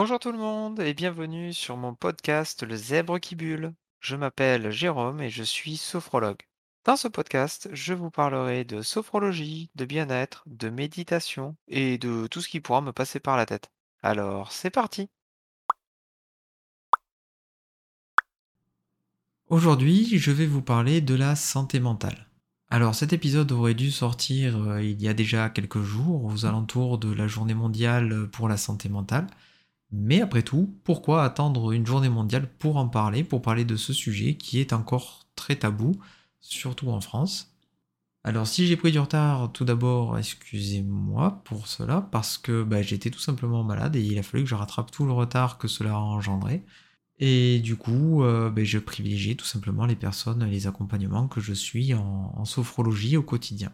Bonjour tout le monde et bienvenue sur mon podcast Le Zèbre qui bulle. Je m'appelle Jérôme et je suis sophrologue. Dans ce podcast, je vous parlerai de sophrologie, de bien-être, de méditation et de tout ce qui pourra me passer par la tête. Alors, c'est parti Aujourd'hui, je vais vous parler de la santé mentale. Alors cet épisode aurait dû sortir euh, il y a déjà quelques jours, aux alentours de la journée mondiale pour la santé mentale. Mais après tout, pourquoi attendre une journée mondiale pour en parler, pour parler de ce sujet qui est encore très tabou, surtout en France? Alors si j'ai pris du retard, tout d'abord, excusez-moi pour cela, parce que bah, j'étais tout simplement malade et il a fallu que je rattrape tout le retard que cela a engendré. Et du coup, euh, bah, je privilégie tout simplement les personnes, les accompagnements que je suis en, sophrologie au quotidien.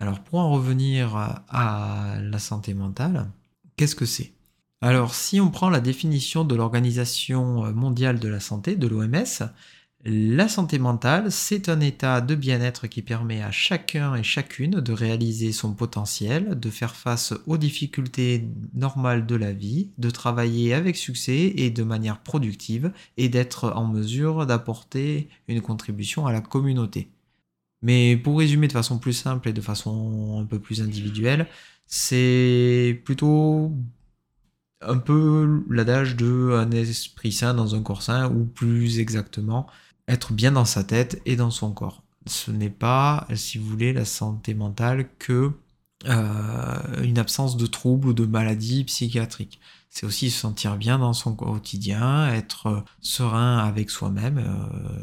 Alors pour en revenir à la santé mentale, qu'est-ce que c'est? Alors, si on prend la définition de l'Organisation mondiale de la santé, de l'OMS, la santé mentale, c'est un état de bien-être qui permet à chacun et chacune de réaliser son potentiel, de faire face aux difficultés normales de la vie, de travailler avec succès et de manière productive, et d'être en mesure d'apporter une contribution à la communauté. Mais pour résumer de façon plus simple et de façon un peu plus individuelle, c'est plutôt un peu l'adage de un esprit sain dans un corps sain, ou plus exactement, être bien dans sa tête et dans son corps. Ce n'est pas, si vous voulez, la santé mentale que euh, une absence de troubles ou de maladies psychiatriques. C'est aussi se sentir bien dans son quotidien, être serein avec soi-même, euh,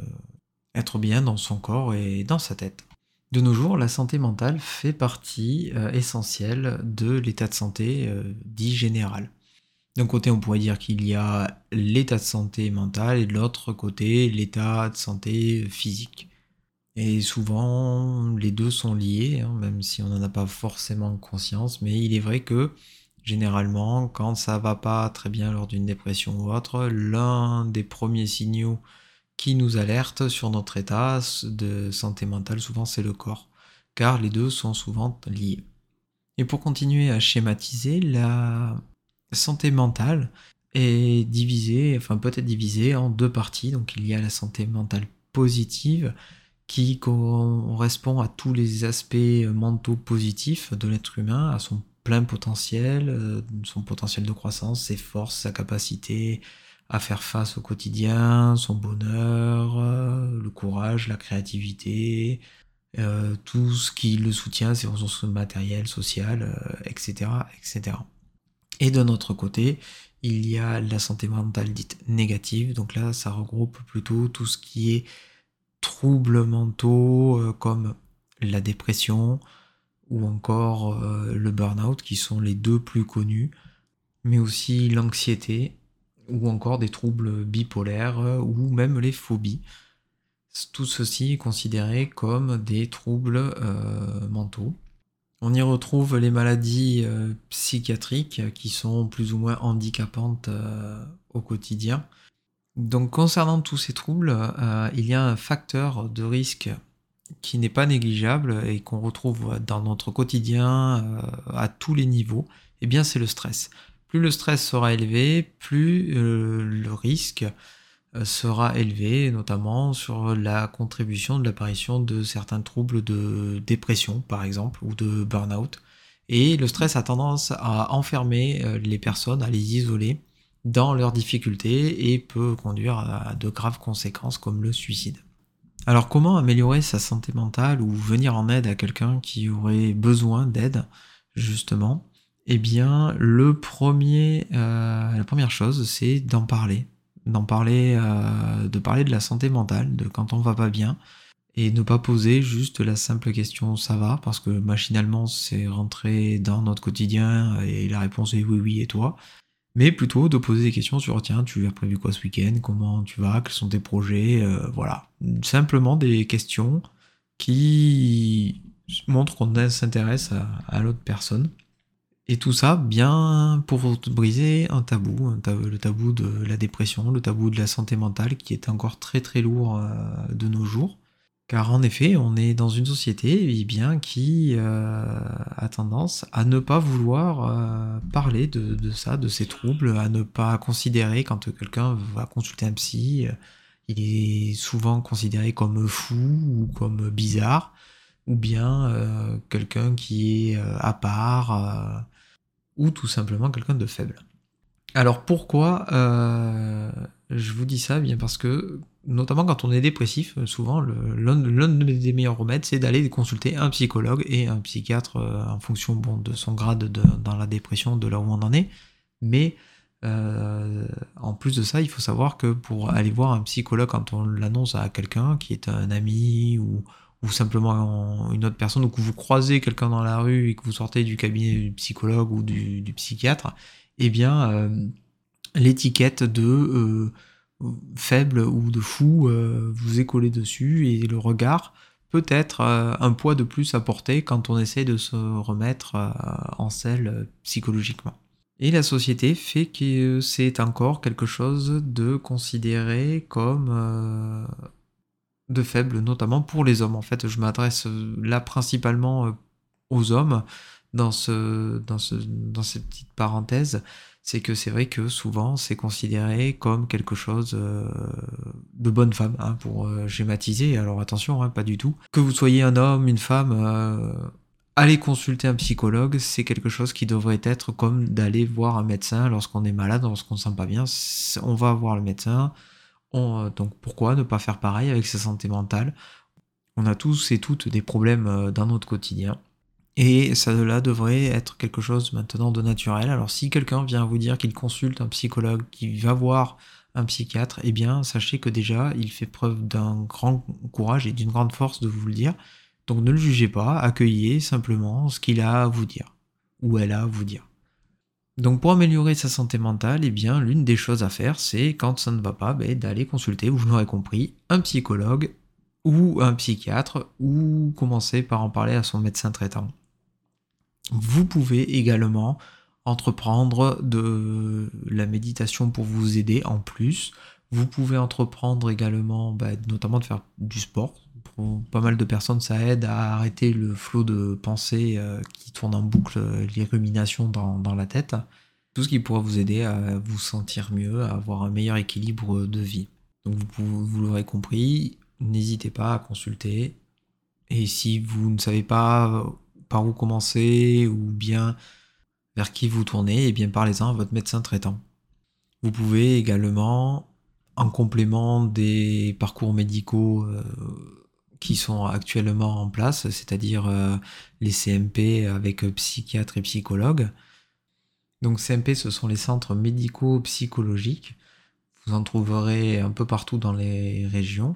être bien dans son corps et dans sa tête. De nos jours, la santé mentale fait partie euh, essentielle de l'état de santé dit général. D'un côté, on pourrait dire qu'il y a l'état de santé mental et de l'autre côté, l'état de santé physique. Et souvent, les deux sont liés, hein, même si on n'en a pas forcément conscience, mais il est vrai que généralement, quand ça va pas très bien lors d'une dépression ou autre, l'un des premiers signaux qui nous alerte sur notre état de santé mentale, souvent c'est le corps, car les deux sont souvent liés. Et pour continuer à schématiser, la santé mentale est divisée, enfin peut être divisée en deux parties. Donc il y a la santé mentale positive qui correspond à tous les aspects mentaux positifs de l'être humain, à son plein potentiel, euh, son potentiel de croissance, ses forces, sa capacité à faire face au quotidien, son bonheur, euh, le courage, la créativité, euh, tout ce qui le soutient, ses ressources matérielles, sociales, etc., etc. Et d'un autre côté, il y a la santé mentale dite négative. Donc là, ça regroupe plutôt tout ce qui est troubles mentaux euh, comme la dépression ou encore euh, le burn-out qui sont les deux plus connus, mais aussi l'anxiété ou encore des troubles bipolaires euh, ou même les phobies. Tout ceci est considéré comme des troubles mentaux. On y retrouve les maladies euh, psychiatriques qui sont plus ou moins handicapantes euh, au quotidien. Donc concernant tous ces troubles, euh, il y a un facteur de risque qui n'est pas négligeable et qu'on retrouve dans notre quotidien à tous les niveaux, et eh bien c'est le stress. Plus le stress sera élevé, plus le risque euh, sera élevé, notamment sur la contribution de l'apparition de certains troubles de dépression, par exemple, ou de burn-out. Et le stress a tendance à enfermer euh, les personnes, à les isoler dans leurs difficultés et peut conduire à de graves conséquences comme le suicide. Alors comment améliorer sa santé mentale ou venir en aide à quelqu'un qui aurait besoin d'aide, justement? Eh bien, le premier, euh, la première chose, c'est d'en parler d'en parler, euh, de parler de la santé mentale, de quand on va pas bien, et ne pas poser juste la simple question ça va, parce que machinalement c'est rentré dans notre quotidien et la réponse est oui oui et toi, mais plutôt de poser des questions sur tiens tu as prévu quoi ce week-end, comment tu vas, quels sont tes projets, euh, voilà, simplement des questions qui montrent qu'on s'intéresse à l'autre personne. Et tout ça bien pour briser un tabou, le tabou de la dépression, le tabou de la santé mentale qui est encore très très lourd euh, de nos jours. Car en effet, on est dans une société eh bien, qui euh, a tendance à ne pas vouloir euh, parler de, ça, de ses troubles, à ne pas considérer quand quelqu'un va consulter un psy, il est souvent considéré comme fou ou comme bizarre, ou bien quelqu'un qui est à part, ou tout simplement quelqu'un de faible. Alors pourquoi je vous dis ça Bien parce que notamment quand on est dépressif, euh, souvent l'un des meilleurs remèdes, c'est d'aller consulter un psychologue et un psychiatre euh, en fonction de son grade dans la dépression, de là où on en est. Mais euh, en plus de ça, il faut savoir que pour aller voir un psychologue quand on l'annonce à quelqu'un qui est un ami ou, ou simplement une autre personne, ou que vous croisez quelqu'un dans la rue et que vous sortez du cabinet du psychologue ou du, psychiatre, eh bien l'étiquette de faible ou de fou euh, vous est collé dessus et le regard peut être euh, un poids de plus à porter quand on essaie de se remettre euh, en selle psychologiquement. Et la société fait que c'est encore quelque chose de considéré comme de faible, notamment pour les hommes. En fait, je m'adresse là principalement aux hommes dans, ce, dans, ce, dans cette petite parenthèse c'est que c'est vrai que souvent c'est considéré comme quelque chose euh, de bonne femme, hein, pour euh, schématiser. Alors attention, hein, pas du tout. Que vous soyez un homme, une femme, euh, aller consulter un psychologue, c'est quelque chose qui devrait être comme d'aller voir un médecin lorsqu'on est malade, lorsqu'on ne se sent pas bien. On va voir le médecin. Donc pourquoi ne pas faire pareil avec sa santé mentale? On a tous et toutes des problèmes dans notre quotidien. Et cela devrait être quelque chose maintenant de naturel. Alors si quelqu'un vient vous dire qu'il consulte un psychologue, qu'il va voir un psychiatre, eh bien sachez que déjà il fait preuve d'un grand courage et d'une grande force de vous le dire. Donc ne le jugez pas, accueillez simplement ce qu'il a à vous dire, ou elle a à vous dire. Donc pour améliorer sa santé mentale, eh bien l'une des choses à faire, c'est quand ça ne va pas, ben, d'aller consulter, vous l'aurez compris, un psychologue ou un psychiatre, ou commencer par en parler à son médecin traitant. Vous pouvez également entreprendre de la méditation pour vous aider en plus. Vous pouvez entreprendre également, bah, notamment de faire du sport. Pour pas mal de personnes, ça aide à arrêter le flot de pensées euh, qui tourne en boucle, les ruminations dans, la tête. Tout ce qui pourra vous aider à vous sentir mieux, à avoir un meilleur équilibre de vie. Donc vous, vous l'aurez compris, n'hésitez pas à consulter. Et si vous ne savez pas par où commencer ou bien vers qui vous tournez, et eh bien parlez-en à votre médecin traitant. Vous pouvez également, en complément des parcours médicaux euh, qui sont actuellement en place, c'est-à-dire euh, les CMP avec psychiatre et psychologue. Donc CMP, ce sont les centres médicaux psychologiques. Vous en trouverez un peu partout dans les régions.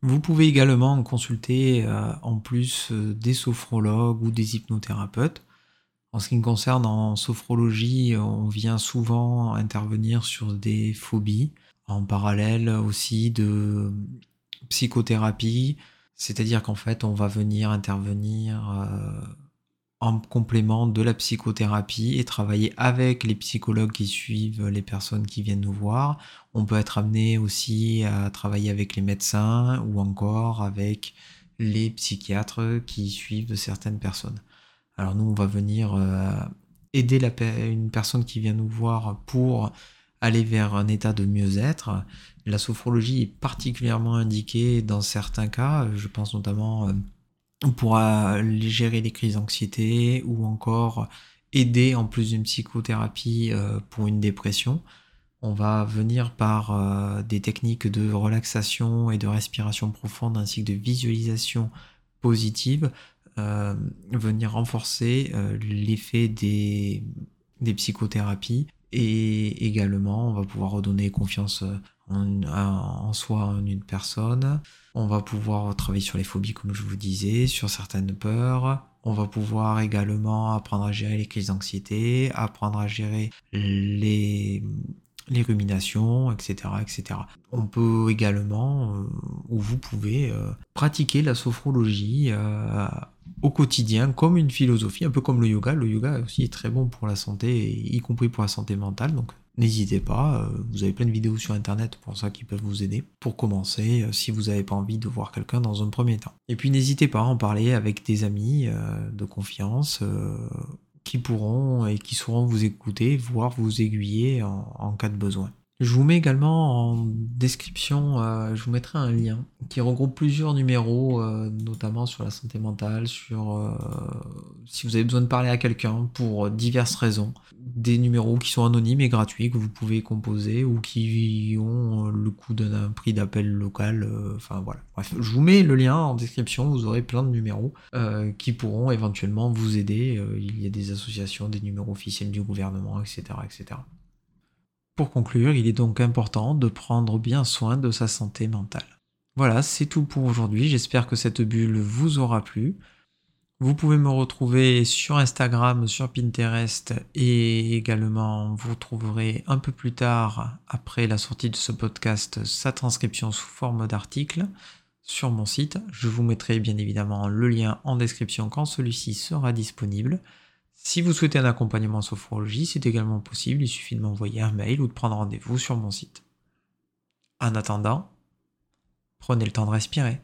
Vous pouvez également consulter euh, en plus euh, des sophrologues ou des hypnothérapeutes. En ce qui me concerne, en sophrologie, on vient souvent intervenir sur des phobies, en parallèle aussi de psychothérapie, c'est-à-dire qu'en fait, on va venir intervenir euh, en complément de la psychothérapie et travailler avec les psychologues qui suivent les personnes qui viennent nous voir. On peut être amené aussi à travailler avec les médecins ou encore avec les psychiatres qui suivent certaines personnes. Alors nous, on va venir euh, aider la, une personne qui vient nous voir pour aller vers un état de mieux-être. La sophrologie est particulièrement indiquée dans certains cas, je pense notamment... Euh, on pourra gérer les crises d'anxiété ou encore aider en plus d'une psychothérapie euh, pour une dépression. On va venir par euh, des techniques de relaxation et de respiration profonde ainsi que de visualisation positive venir renforcer l'effet des psychothérapies et également on va pouvoir redonner confiance en, soi en une personne. On va pouvoir travailler sur les phobies, comme je vous disais, sur certaines peurs. On va pouvoir également apprendre à gérer les crises d'anxiété, apprendre à gérer les, les ruminations, etc., etc. On peut également, euh, ou vous pouvez, euh, pratiquer la sophrologie euh, au quotidien comme une philosophie, un peu comme le yoga. Le yoga aussi est très bon pour la santé, y compris pour la santé mentale. Donc N'hésitez pas, vous avez plein de vidéos sur internet pour ça qui peuvent vous aider pour commencer si vous n'avez pas envie de voir quelqu'un dans un premier temps. Et puis n'hésitez pas à en parler avec des amis de confiance qui pourront et qui sauront vous écouter, voire vous aiguiller en cas de besoin. Je vous mets également en description, euh, je vous mettrai un lien qui regroupe plusieurs numéros, euh, notamment sur la santé mentale, sur euh, si vous avez besoin de parler à quelqu'un pour diverses raisons. Des numéros qui sont anonymes et gratuits que vous pouvez composer ou qui ont le coût d'un prix d'appel local. Enfin voilà. Bref, je vous mets le lien en description, vous aurez plein de numéros qui pourront éventuellement vous aider. il y a des associations, des numéros officiels du gouvernement, etc. etc. Pour conclure, il est donc important de prendre bien soin de sa santé mentale. Voilà, c'est tout pour aujourd'hui. J'espère que cette bulle vous aura plu. Vous pouvez me retrouver sur Instagram, sur Pinterest et également vous trouverez un peu plus tard, après la sortie de ce podcast, sa transcription sous forme d'article sur mon site. Je vous mettrai bien évidemment le lien en description quand celui-ci sera disponible. Si vous souhaitez un accompagnement en sophrologie, c'est également possible, il suffit de m'envoyer un mail ou de prendre rendez-vous sur mon site. En attendant, prenez le temps de respirer.